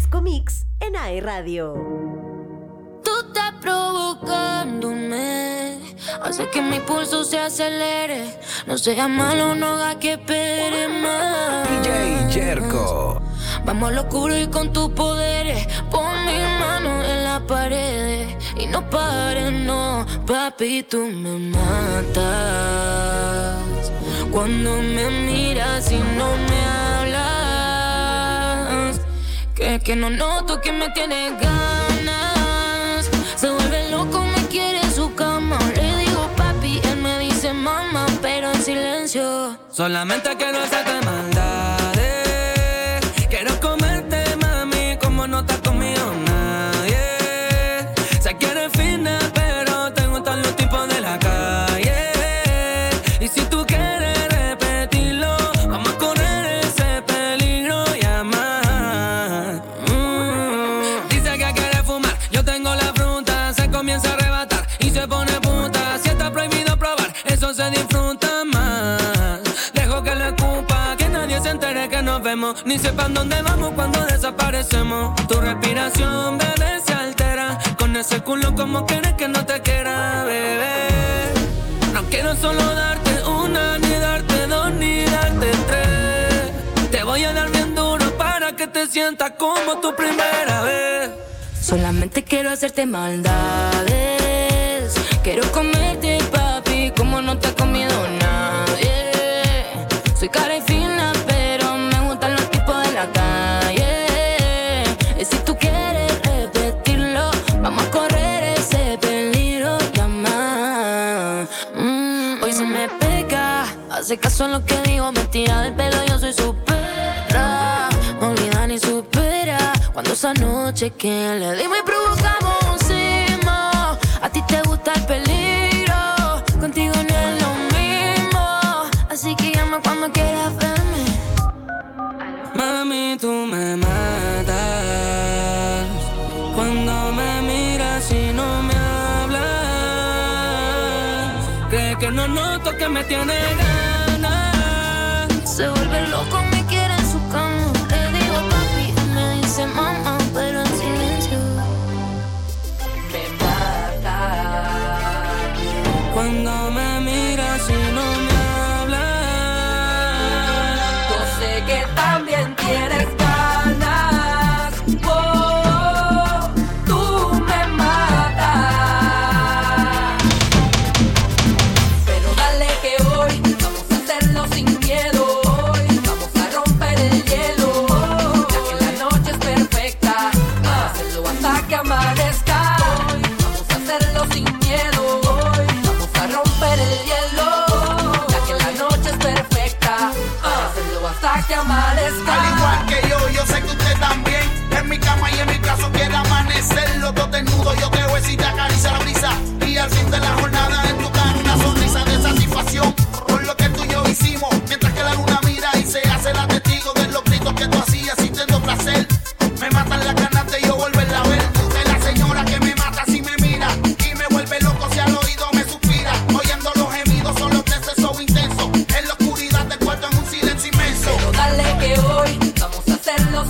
Disco Mix en AE Radio. Tú estás provocándome, hace que mi pulso se acelere. No sea malo, no haga que espere más. DJ Jerko. Vamos al oscuro y con tus poderes. Pon mi mano en la pared y no pares, no, papi, tú me matas. Cuando me miras y no me hablas, que, que no noto que me tienes ganas. Se vuelve loco, me quiere en su cama. Le digo papi, él me dice mamá, pero en silencio. Solamente quiero hacerte maldades. Ni sepan dónde vamos cuando desaparecemos. Tu respiración, bebé, se altera. Con ese culo, como quieres que no te quiera, bebé. No quiero solo darte una, ni darte dos, ni darte tres. Te voy a dar bien duro para que te sientas como tu primera vez. Solamente quiero hacerte maldades. Quiero comerte, papi, como no te ha comido nadie. Soy cara y fina, hace caso a lo que digo, me tira del pelo, yo soy su perra. Olvida ni supera cuando esa noche que le dimos y provocamos encima. A ti te gusta el peligro, contigo no es lo mismo. Así que llama cuando quieras verme. Mami, tú me matas cuando me miras y no me hablas. Cree que no noto que me tiene ganas. Se vuelve loco,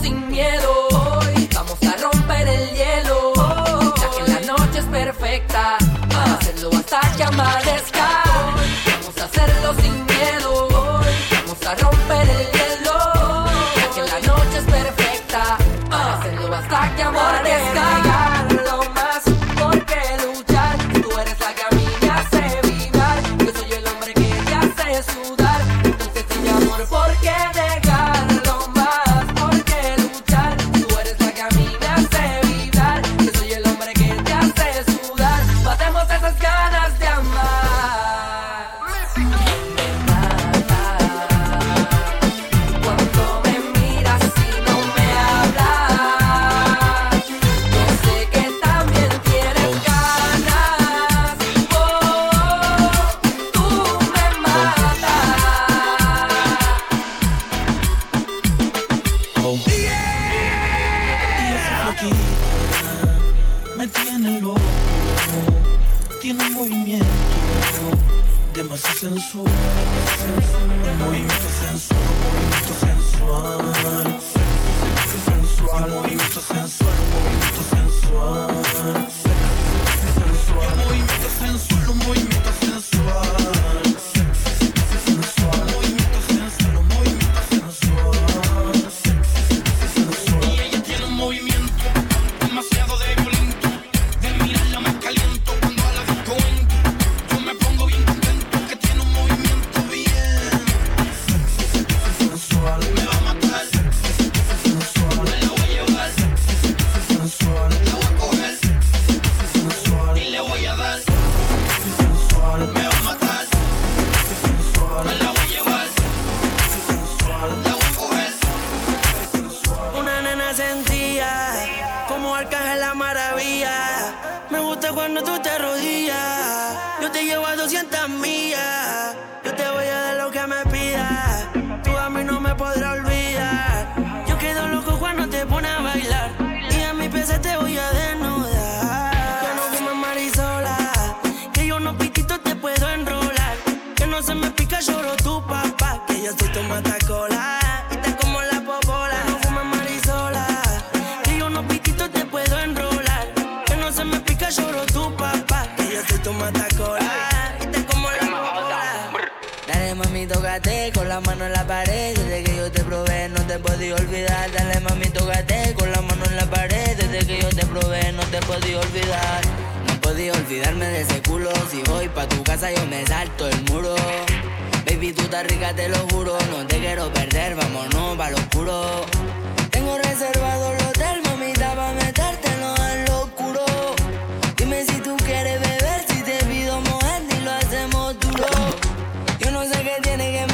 sin miedo. sienta mano en la pared. Desde que yo te probé, no te podía olvidar. Dale mami, tócate con la mano en la pared. Desde que yo te probé, no te podía olvidar. No podía olvidarme de ese culo. Si voy pa' tu casa, yo me salto el muro. Baby, tú estás rica, te lo juro. No te quiero perder, vámonos pa' lo oscuro. Tengo reservado el hotel, mamita, pa' metértelo en lo oscuro. Dime si tú quieres beber, si te pido mojar, y lo hacemos duro. Yo no sé qué tiene que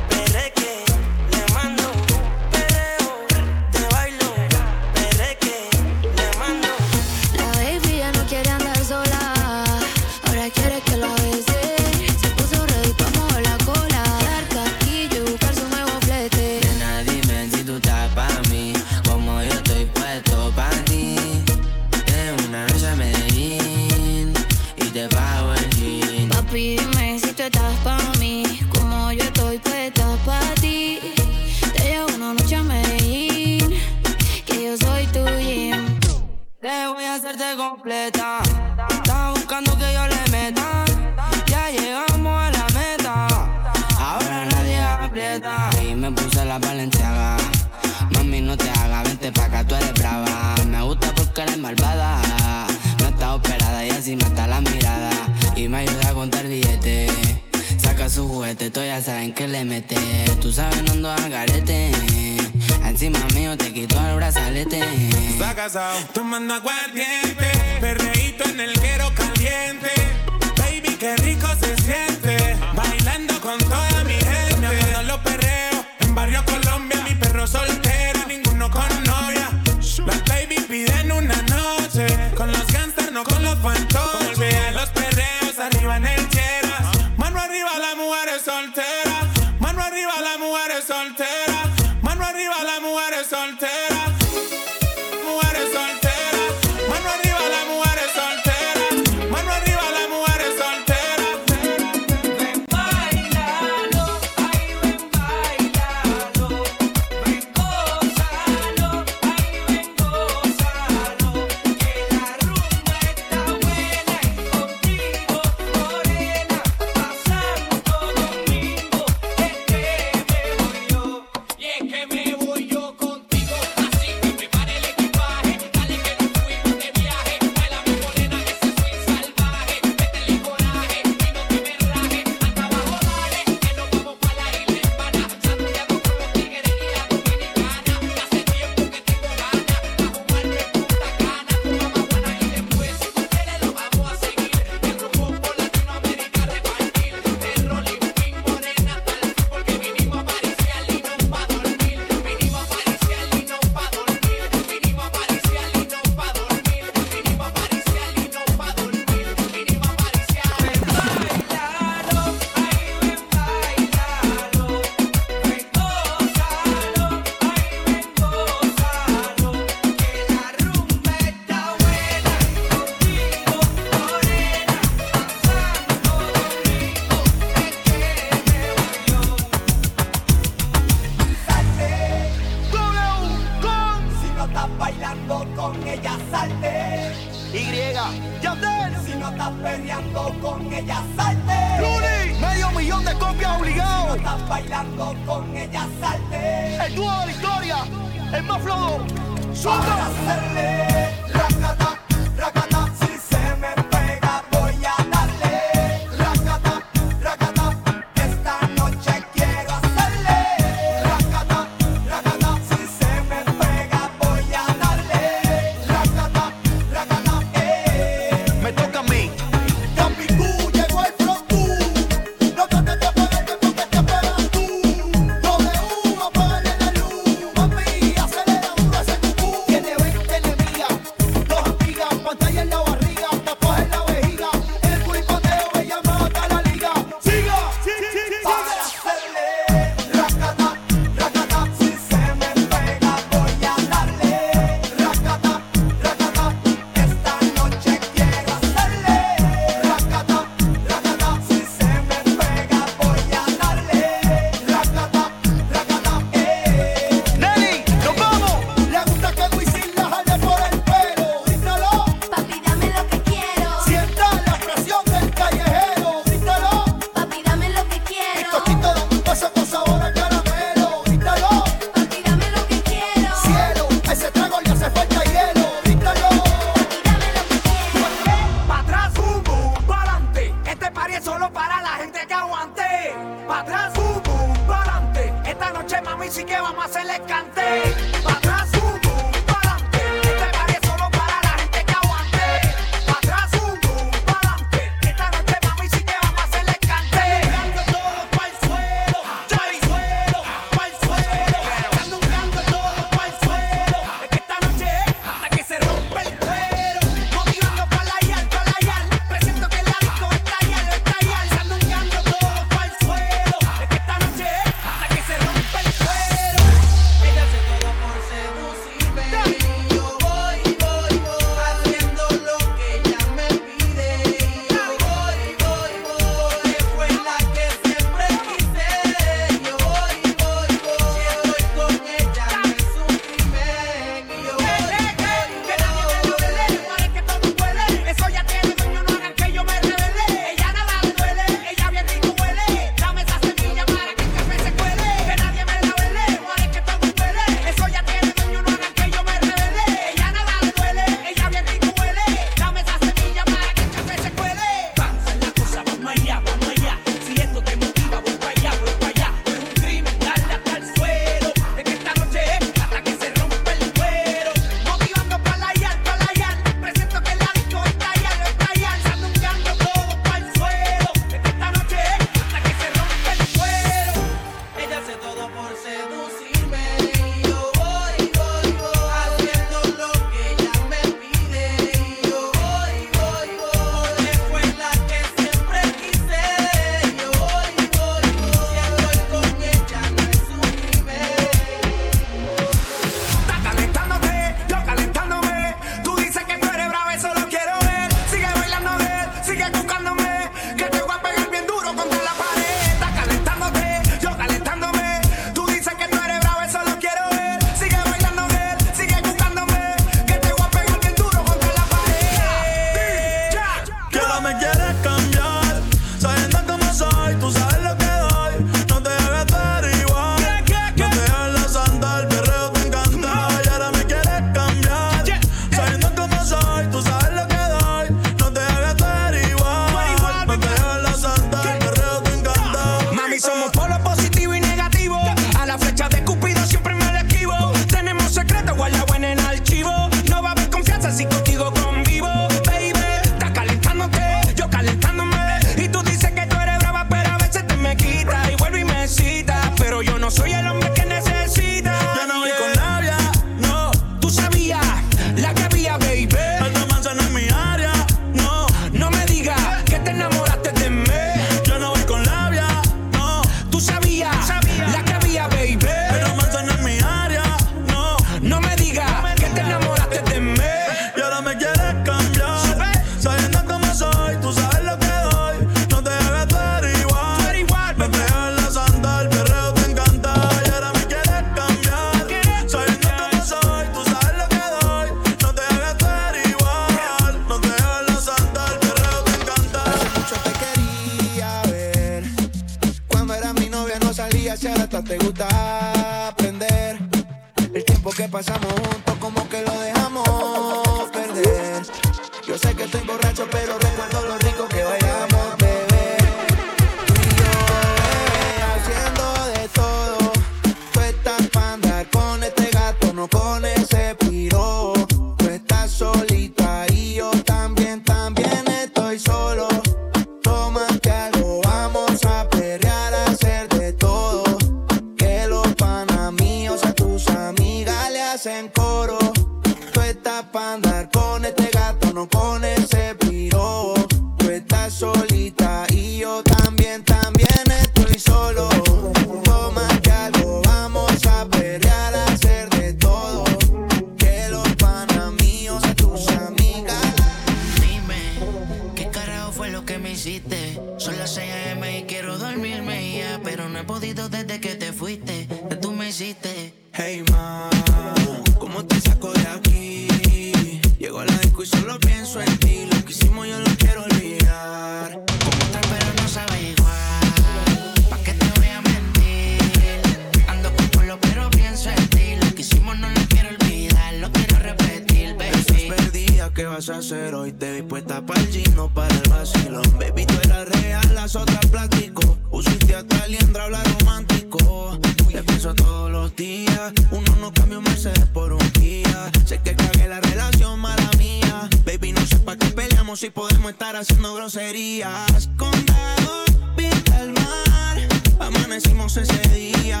hacer hoy? Te vi puesta para el gino, para el vacilón. Baby, tú eras real, las otras plástico. Usiste hasta liendra, habla romántico. Te pienso todos los días. Uno no cambia un Mercedes por un día. Sé que cagué la relación, mala mía. Baby, no sé para qué peleamos si podemos estar haciendo groserías. Condado, pinta el mar. Amanecimos ese día.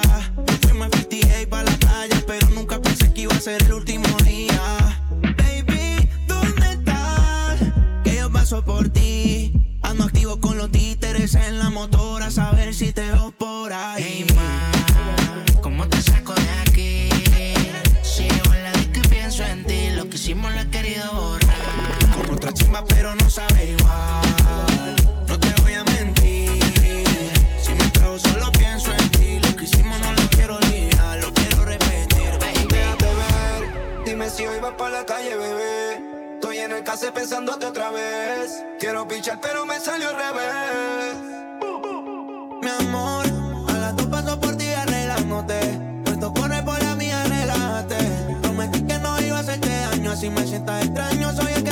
Fuimos a 58 para la playa, pero nunca pensé que iba a ser el último día. Paso por ti. Ando activo con los títeres en la motora, a saber si te veo por ahí. Hey, ma, ¿cómo te saco de aquí? Si llevo en la disco y pienso en ti, lo que hicimos lo he querido borrar. Como otra chimba, pero no sabe igual. No te voy a mentir. Si me trago, solo pienso en ti. Lo que hicimos no lo quiero olvidar, lo quiero repetir, baby. Déjate ver, dime si hoy vas para la calle, bebé. En el case pensándote otra vez. Quiero pichar, pero me salió al revés. Mi amor, a las dos paso por ti arreglándote. Puesto corre por la mía, relájate. Prometí que no iba a hacerte daño, así me sientas extraño. Soy el que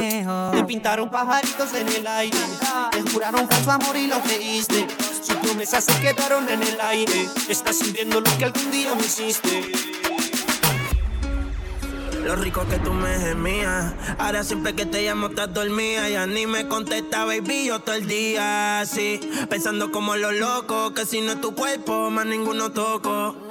Te pintaron pajaritos en el aire. Te juraron falso amor y lo creíste. Sus promesas se quedaron en el aire. Estás sintiendo lo que algún día me hiciste. Lo rico que tú me gemías. Ahora siempre que te llamo estás dormida. Ya ni me contesta, baby, yo todo el día así. Pensando como los locos, que si no es tu cuerpo, más ninguno toco.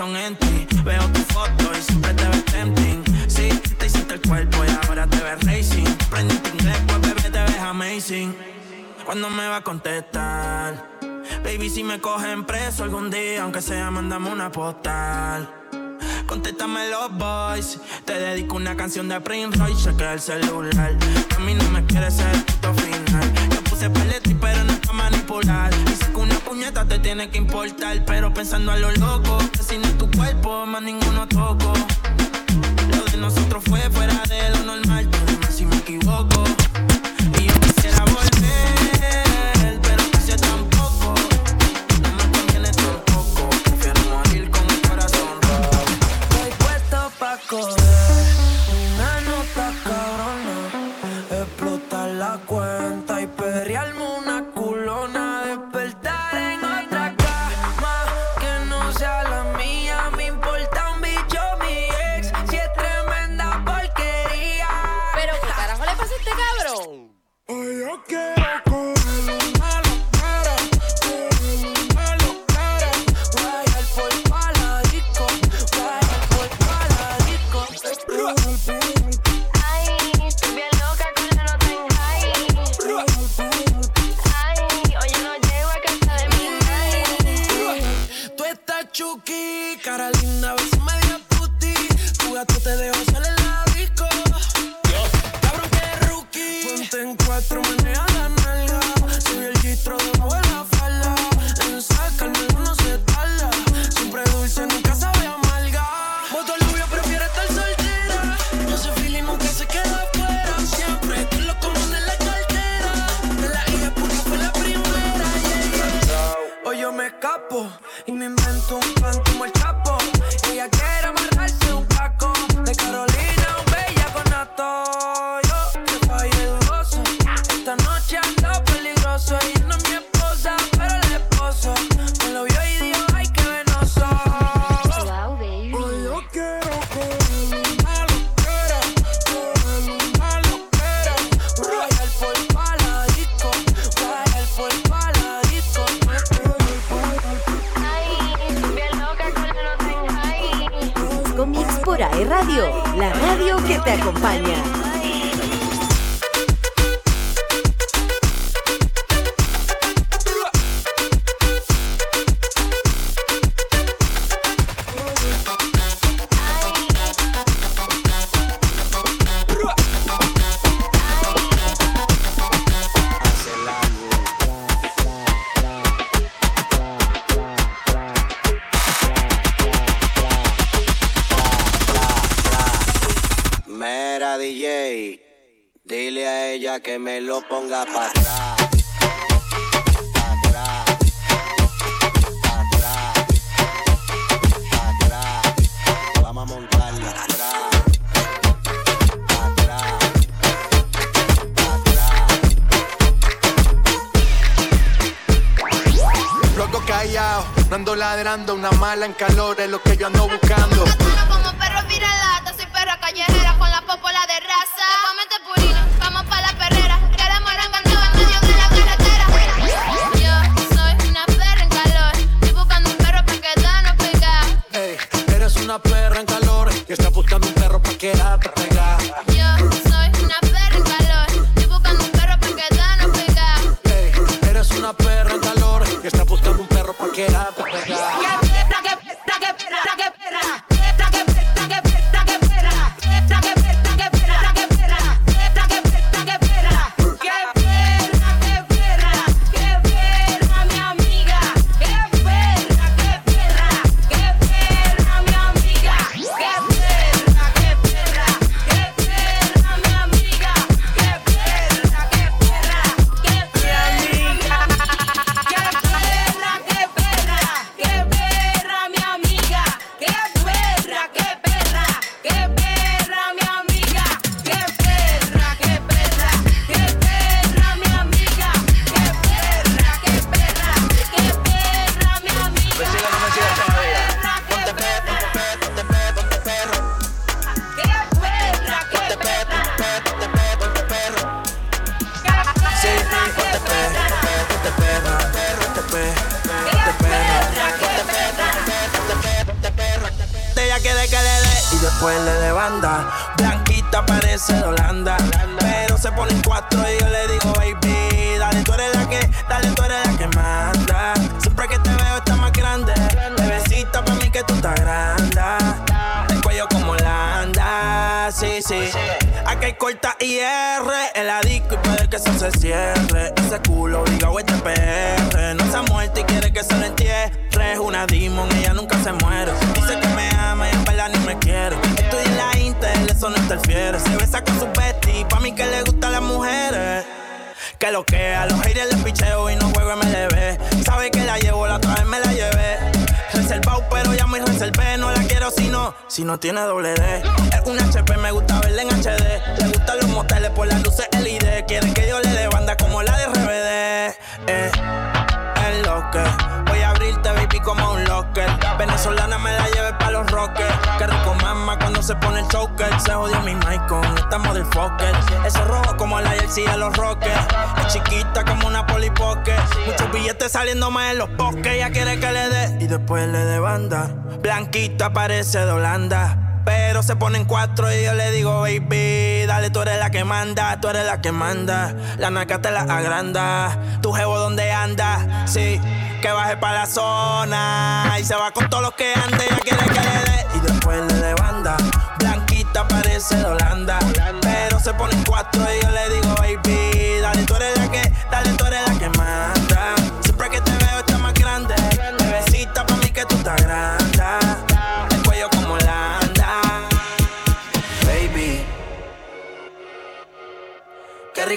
Veo tu foto y siempre te ves tempting. Sí, te hiciste el cuerpo y ahora te ves racing. Prendiste inglés, pues bebé, te ves amazing. ¿Cuándo me va a contestar? Baby, si me cogen preso algún día, aunque sea, mandame una postal. Contéstame los boys. Te dedico una canción de Prince Royce. Cheque el celular. A mí no me quieres ser el puto final. Yo puse paleta, pero no es manipular puñeta te tiene que importar. Pero pensando a lo loco, si tu cuerpo, más ninguno toco. Lo de nosotros fue fuera de lo normal, si me equivoco. acompaña. Para atrás, para atrás, para atrás, para atrás, vamos a montarla. Para atrás, para atrás, para atrás, loco callado, ando ladrando, una mala en calor, es lo que yo ando buscando. después le de banda. Blanquito aparece de Holanda. Pero se ponen cuatro y yo le digo, baby, dale, tú eres la que manda, tú eres la que manda. La naca te la agranda. Tu jevo, ¿dónde anda? Sí, que baje para la zona. Y se va con todos los que ande, ya quiere que le. Y después le de banda. Blanquita aparece de Holanda. Pero se ponen cuatro y yo le digo, baby, dale, tú eres la que, dale, tú eres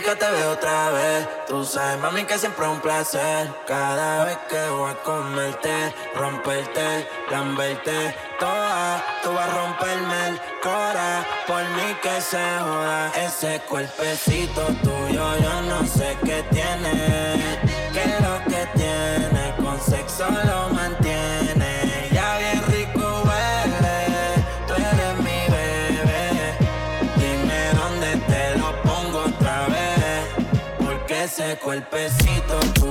que te veo otra vez. Tú sabes, mami, que siempre es un placer. Cada vez que voy a comerte, romperte, lamberte toda. Tú vas a romperme el cora. Por mí que se joda ese cuerpecito tuyo. Yo no sé qué tiene. ¿Qué es lo que tiene? Con sexo lo mismo. ese cuerpecito.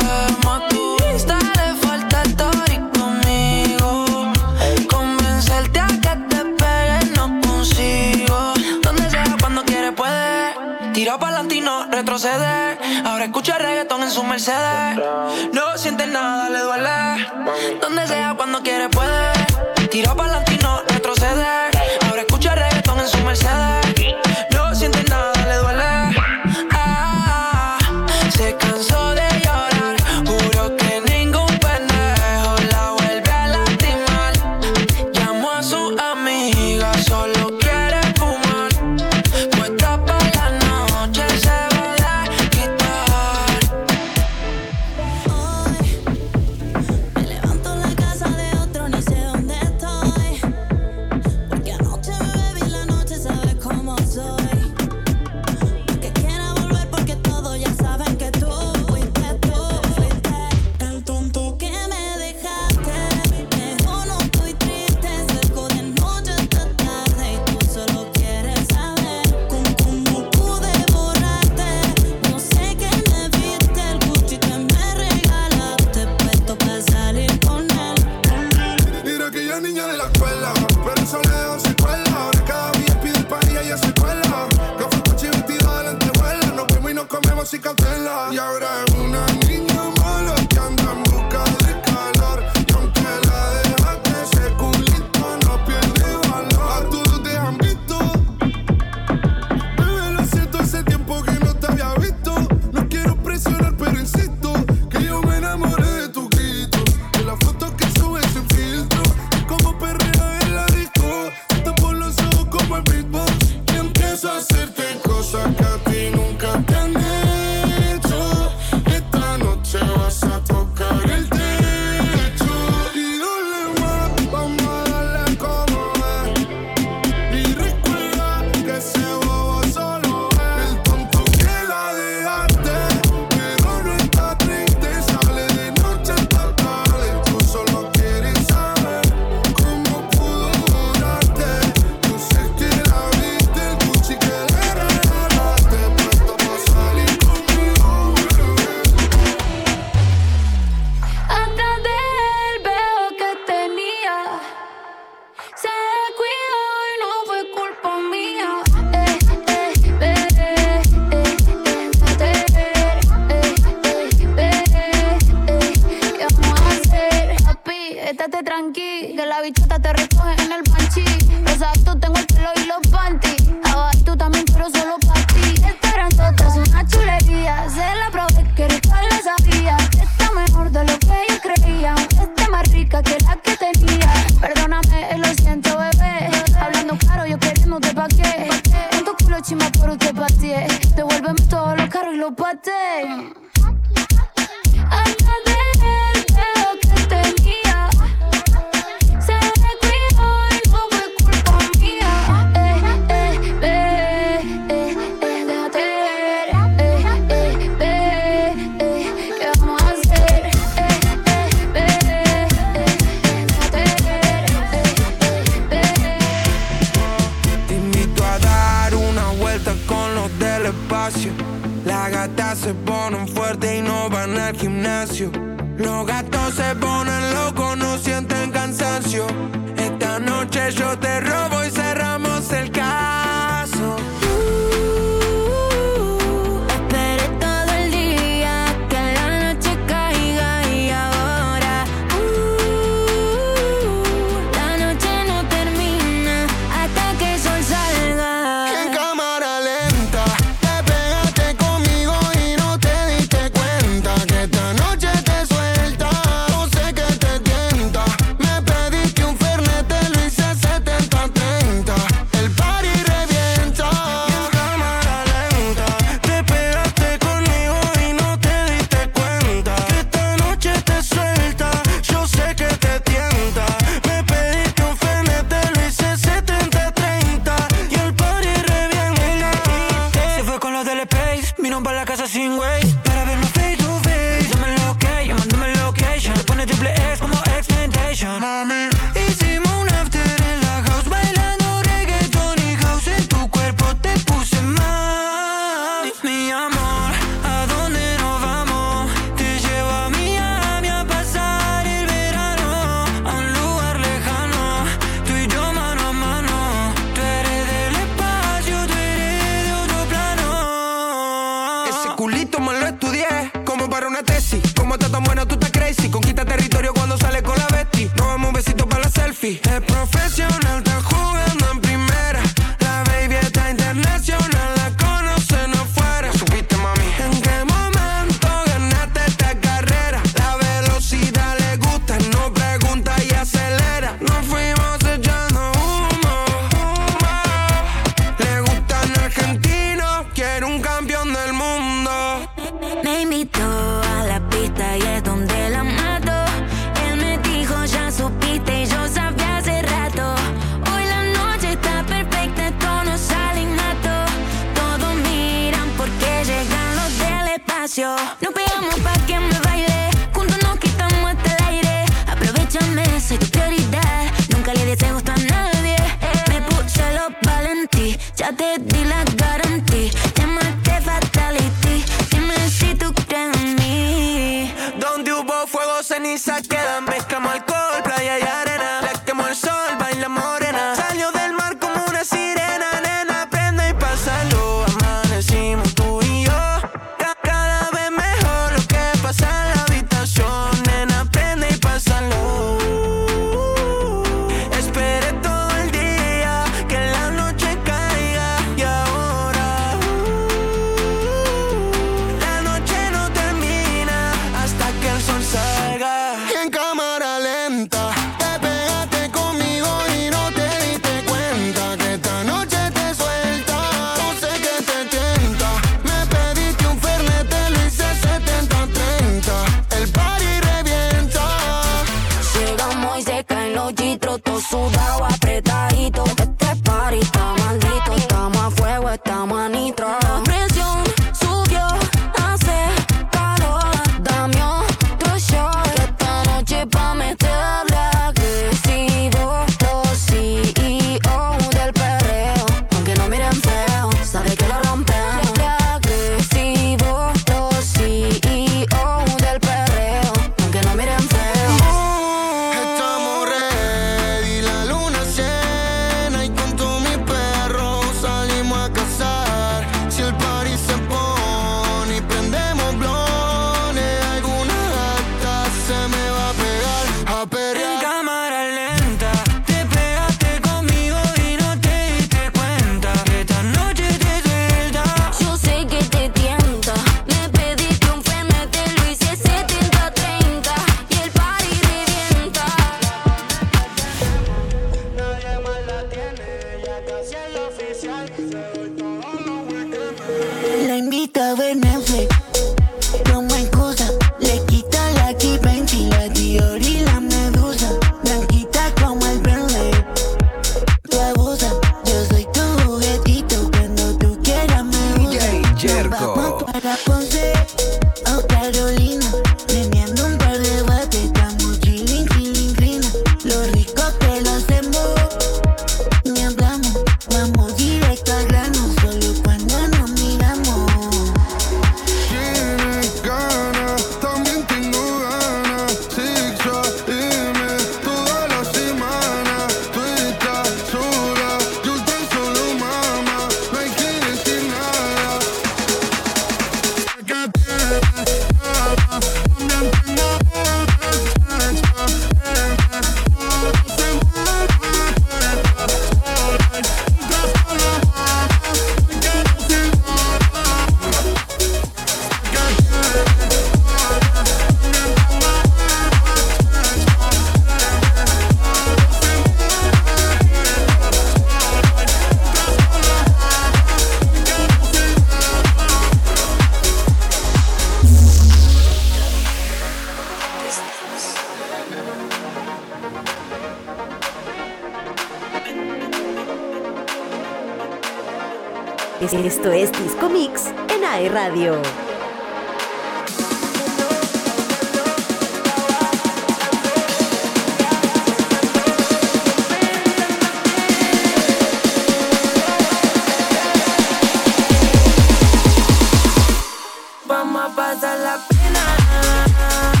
Vamos a pasar la pena.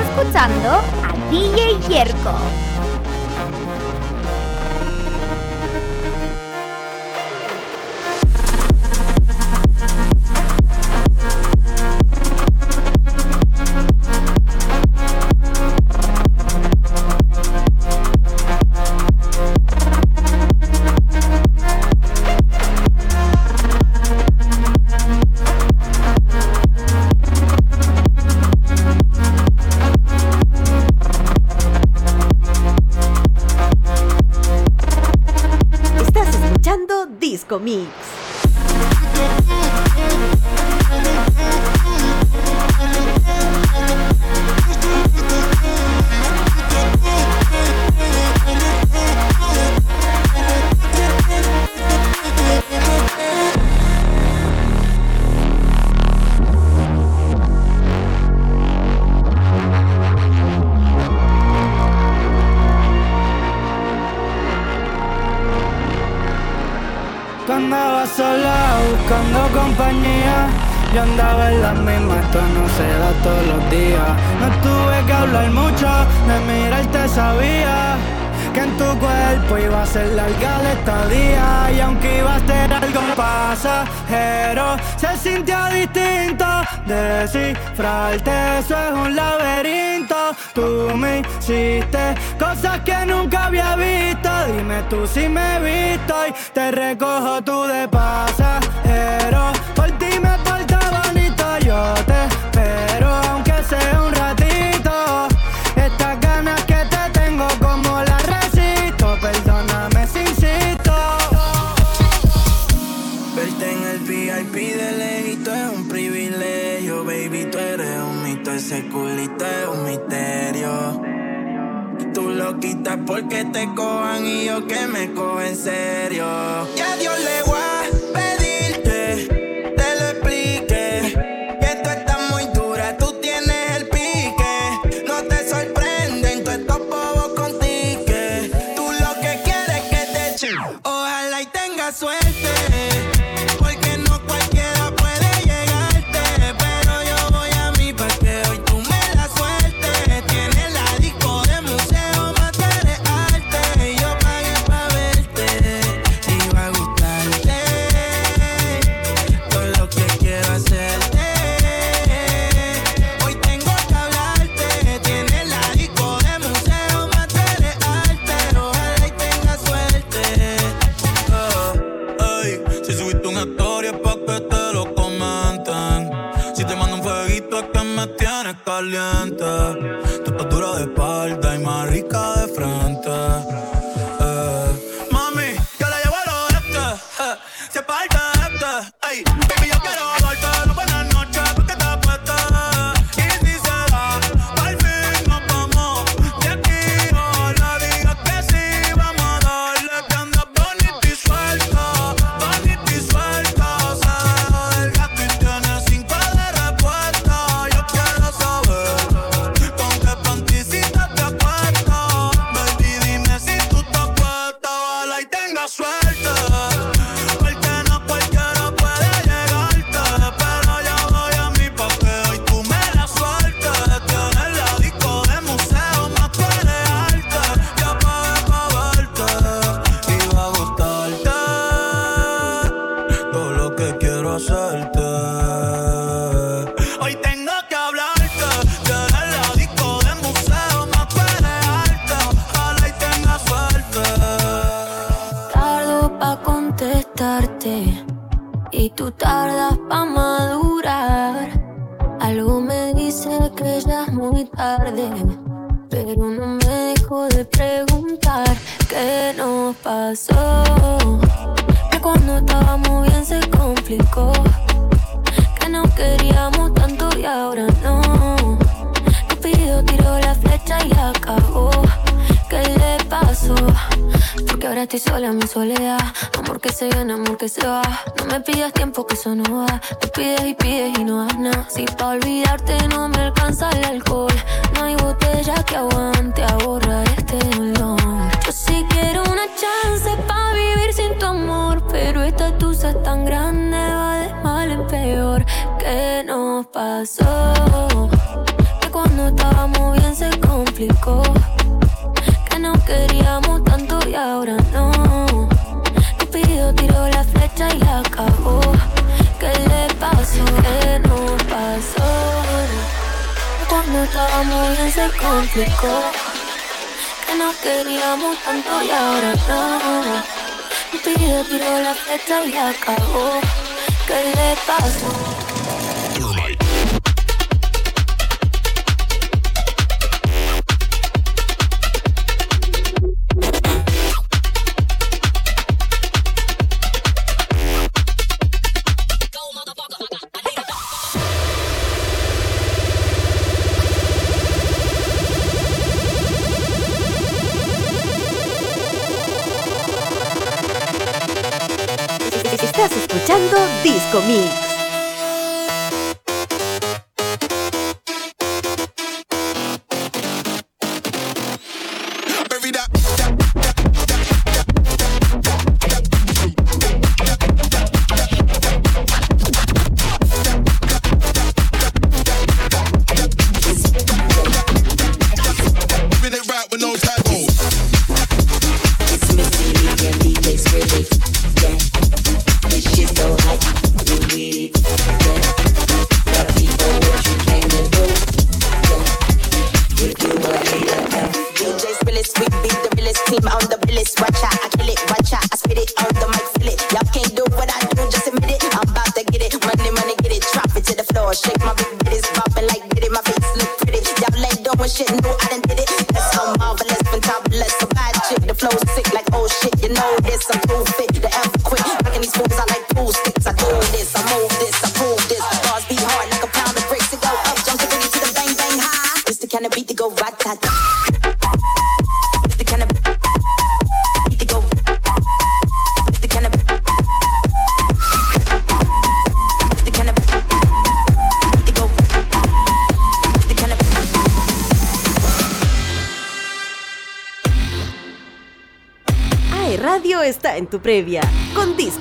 escuchando a DJ Yerko. tú si me visto y te recojo tú de pasajero. Por ti me porto bonito, yo te espero, aunque sea un ratito. Estas ganas que te tengo, como las resisto, perdóname si insisto. Verte en el VIP de lejito es un privilegio, baby, tú eres un mito, ese culito es un misterio lo quitas porque te cojan y yo que me cojo en serio. Y a Dios le voy Disco Mix.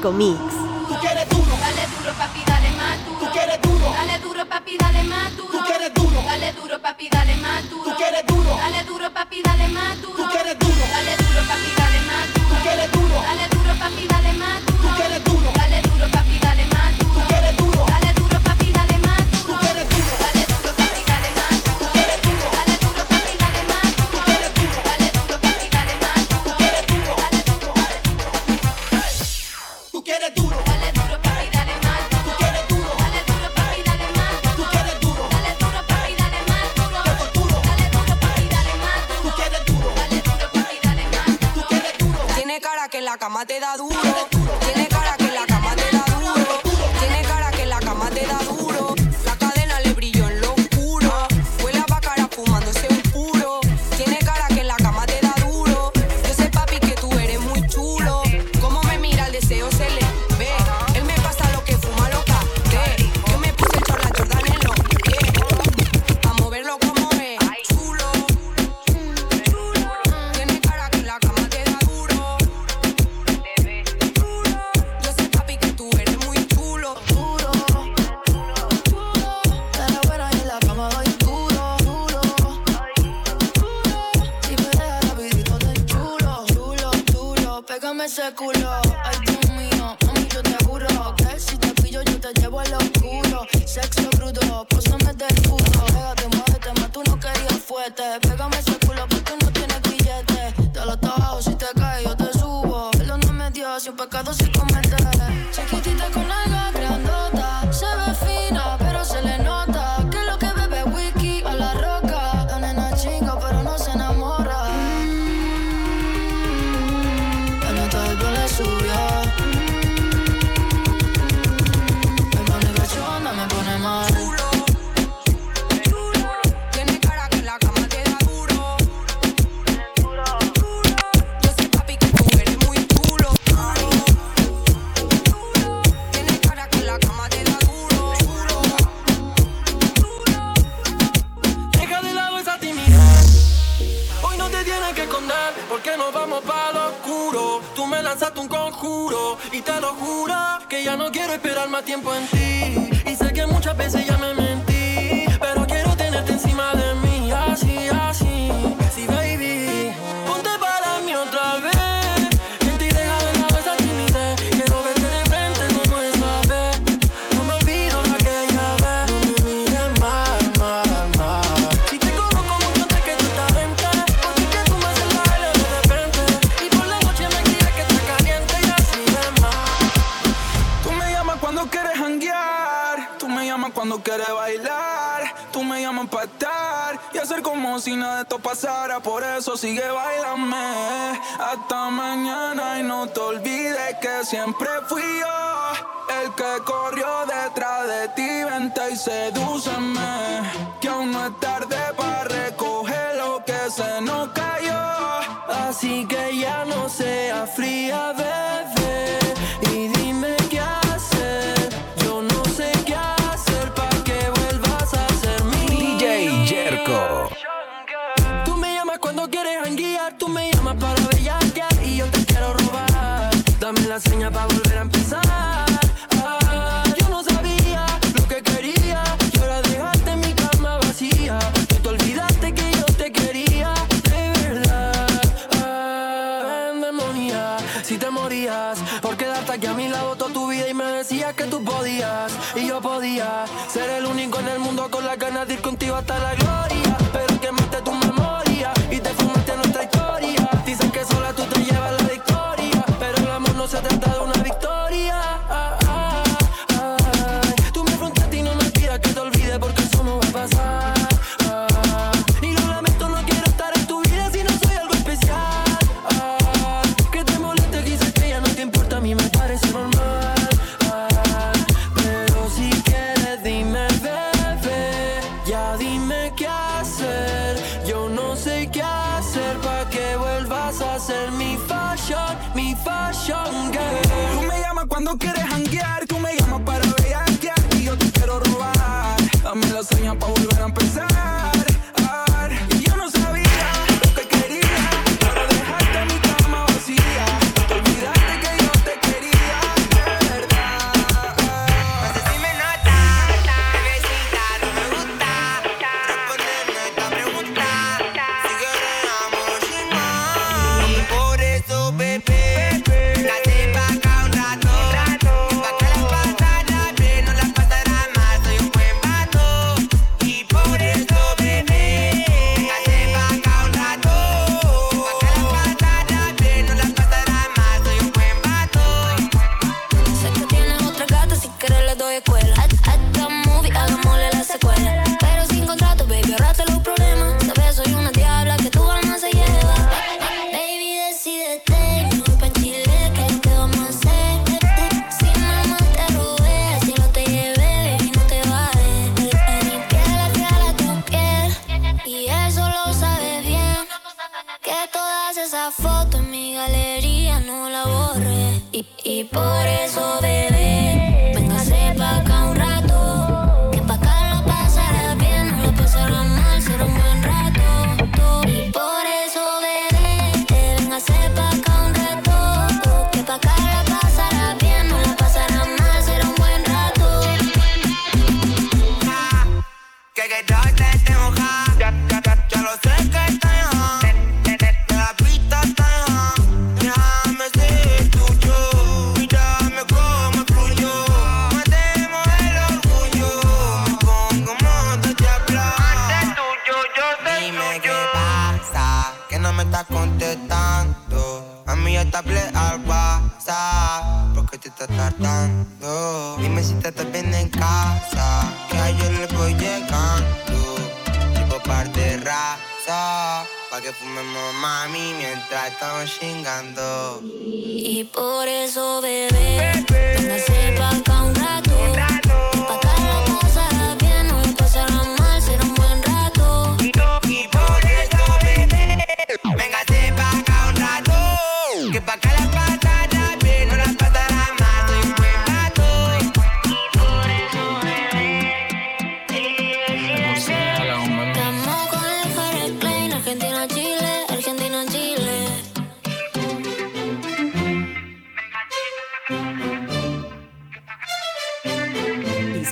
Con Disco y me decías que tú podías y yo podía ser el único en el mundo con las ganas de ir contigo hasta la gloria. esa foto en mi galería, no la borré. Y, y por eso, bebé. pa' que fumemos mami mientras estamos chingando. Y por eso, bebé, véngase pa' un rato. Un rato.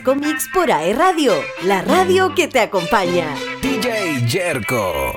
Comics por AE Radio, la radio que te acompaña. DJ Yerko.